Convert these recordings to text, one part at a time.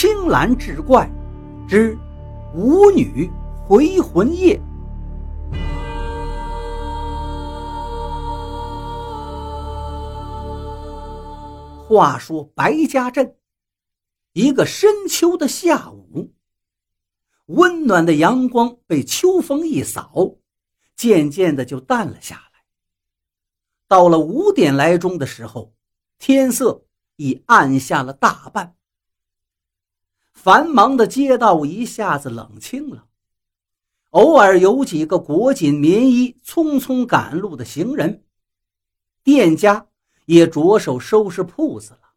青蓝志怪之舞女回魂夜。话说白家镇，一个深秋的下午，温暖的阳光被秋风一扫，渐渐的就淡了下来。到了五点来钟的时候，天色已暗下了大半，繁忙的街道一下子冷清了，偶尔有几个裹紧棉衣、匆匆赶路的行人，店家。也着手收拾铺子了。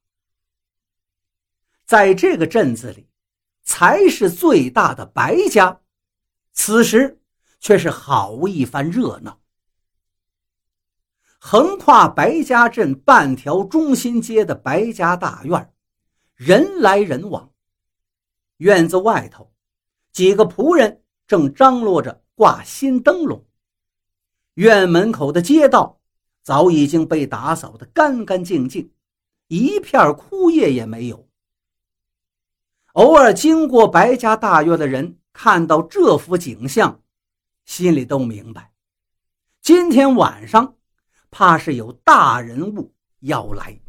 在这个镇子里，才是最大的白家，此时却是好一番热闹。横跨白家镇半条中心街的白家大院，人来人往。院子外头，几个仆人正张罗着挂新灯笼。院门口的街道。早已经被打扫得干干净净，一片枯叶也没有。偶尔经过白家大院的人看到这幅景象，心里都明白，今天晚上怕是有大人物要来。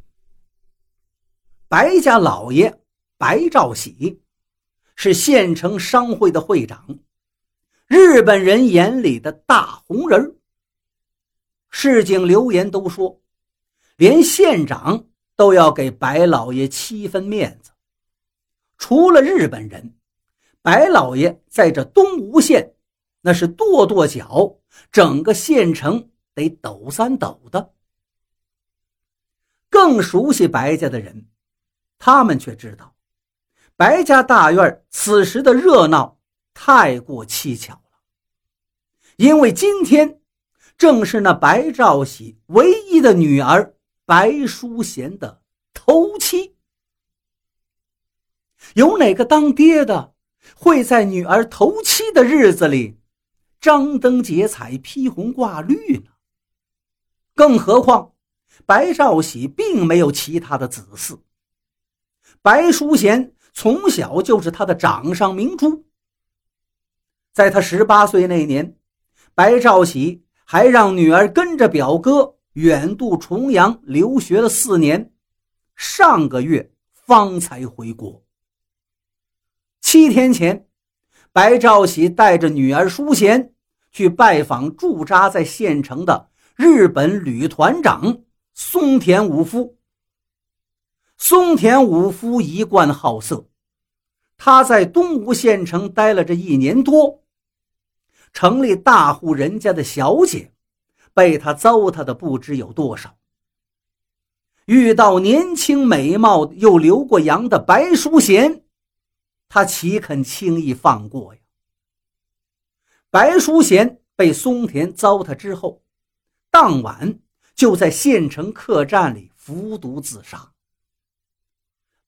白家老爷白兆喜是县城商会的会长，日本人眼里的大红人市井流言都说，连县长都要给白老爷七分面子。除了日本人，白老爷在这东吴县那是跺跺脚，整个县城得抖三抖的。更熟悉白家的人，他们却知道，白家大院此时的热闹太过蹊跷了，因为今天。正是那白兆喜唯一的女儿白淑贤的头七，有哪个当爹的会在女儿头七的日子里张灯结彩、披红挂绿呢？更何况白兆喜并没有其他的子嗣，白淑贤从小就是他的掌上明珠。在他十八岁那年，白兆喜。还让女儿跟着表哥远渡重洋留学了四年，上个月方才回国。七天前，白兆喜带着女儿淑贤去拜访驻扎在县城的日本旅团长松田武夫。松田武夫一贯好色，他在东吴县城待了这一年多。城里大户人家的小姐，被他糟蹋的不知有多少。遇到年轻美貌又留过洋的白淑贤，他岂肯轻易放过呀？白淑贤被松田糟蹋之后，当晚就在县城客栈里服毒自杀。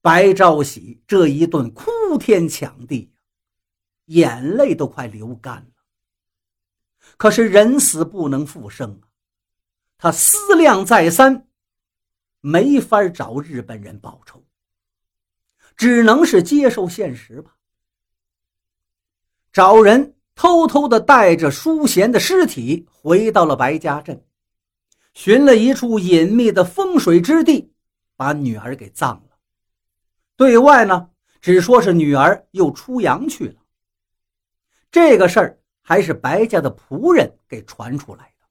白兆喜这一顿哭天抢地，眼泪都快流干了。可是人死不能复生啊！他思量再三，没法找日本人报仇，只能是接受现实吧。找人偷偷的带着淑贤的尸体回到了白家镇，寻了一处隐秘的风水之地，把女儿给葬了。对外呢，只说是女儿又出洋去了。这个事儿。还是白家的仆人给传出来的。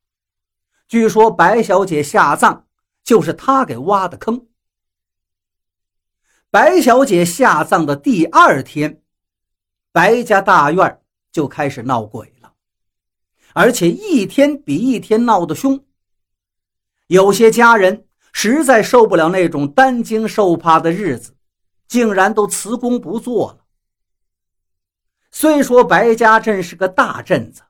据说白小姐下葬就是他给挖的坑。白小姐下葬的第二天，白家大院就开始闹鬼了，而且一天比一天闹得凶。有些家人实在受不了那种担惊受怕的日子，竟然都辞工不做了。虽说白家镇是个大镇子，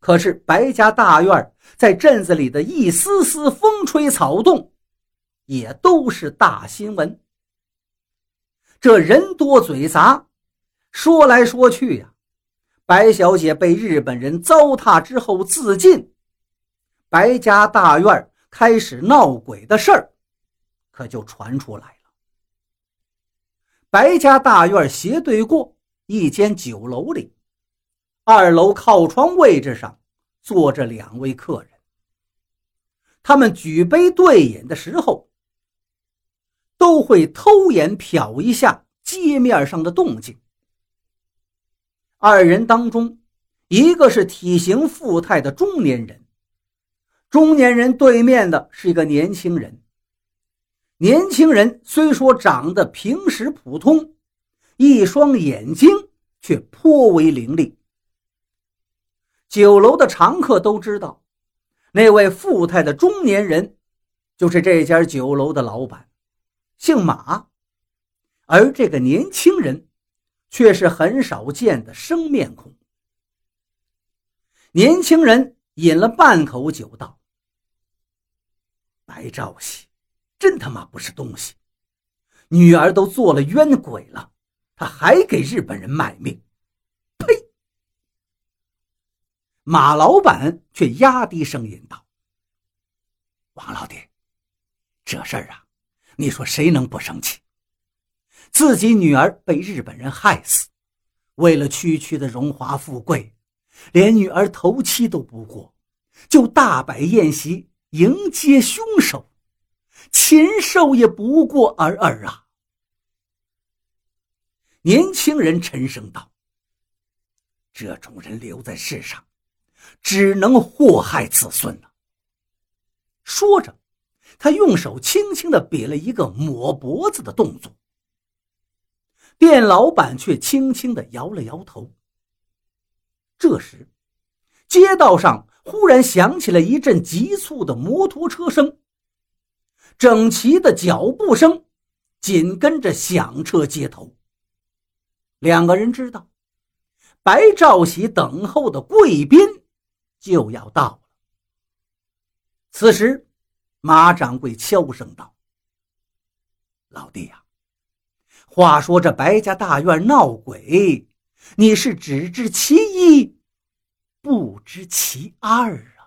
可是白家大院在镇子里的一丝丝风吹草动，也都是大新闻。这人多嘴杂，说来说去呀，白小姐被日本人糟蹋之后自尽，白家大院开始闹鬼的事儿，可就传出来了。白家大院斜对过一间酒楼里，二楼靠窗位置上坐着两位客人。他们举杯对饮的时候，都会偷眼瞟一下街面上的动静。二人当中，一个是体型富态的中年人，中年人对面的是一个年轻人。年轻人虽说长得平时普通，一双眼睛却颇为凌厉。酒楼的常客都知道。那位富态的中年人，就是这家酒楼的老板，姓马。而这个年轻人，却是很少见的生面孔。年轻人饮了半口酒，道：“白兆喜，真他妈不是东西！女儿都做了冤鬼了，他还给日本人卖命！”呸马老板却压低声音道：“王老弟，这事儿啊，你说谁能不生气？自己女儿被日本人害死，为了区区的荣华富贵，连女儿头七都不过，就大摆宴席迎接凶手，禽兽也不过尔尔啊！”年轻人沉声道：“这种人留在世上。”只能祸害子孙了。说着，他用手轻轻的比了一个抹脖子的动作。店老板却轻轻的摇了摇头。这时，街道上忽然响起了一阵急促的摩托车声，整齐的脚步声紧跟着响彻街头。两个人知道，白兆喜等候的贵宾。就要到了。此时，马掌柜悄声道：“老弟呀，话说这白家大院闹鬼，你是只知其一，不知其二啊？”